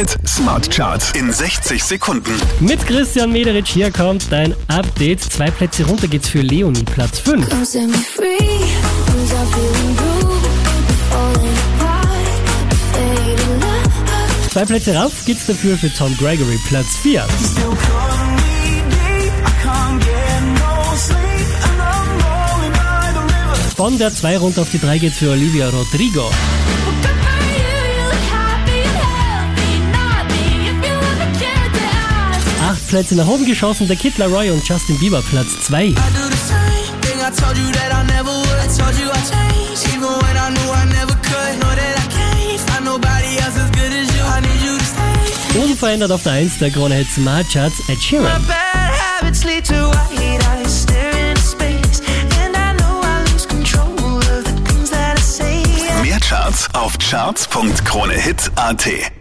Hit Smart Charts in 60 Sekunden. Mit Christian Mederich hier kommt dein Update. Zwei Plätze runter geht's für Leonie, Platz 5. Come set me free, 'cause I'm feeling blue. Falling apart, fading love. Zwei Plätze rauf geht's dafür für Tom Gregory, Platz 4. Still calling me deep. I can't get no sleep, and I'm rolling by the river. Von der 2 runter auf die 3 geht's für Olivia Rodrigo. Find nobody else as good as you. I need you to stay. Unverändert auf der 1 der Krone Hit Smart Charts, Ed Sheeran. Mehr Charts auf charts.kronehit.at.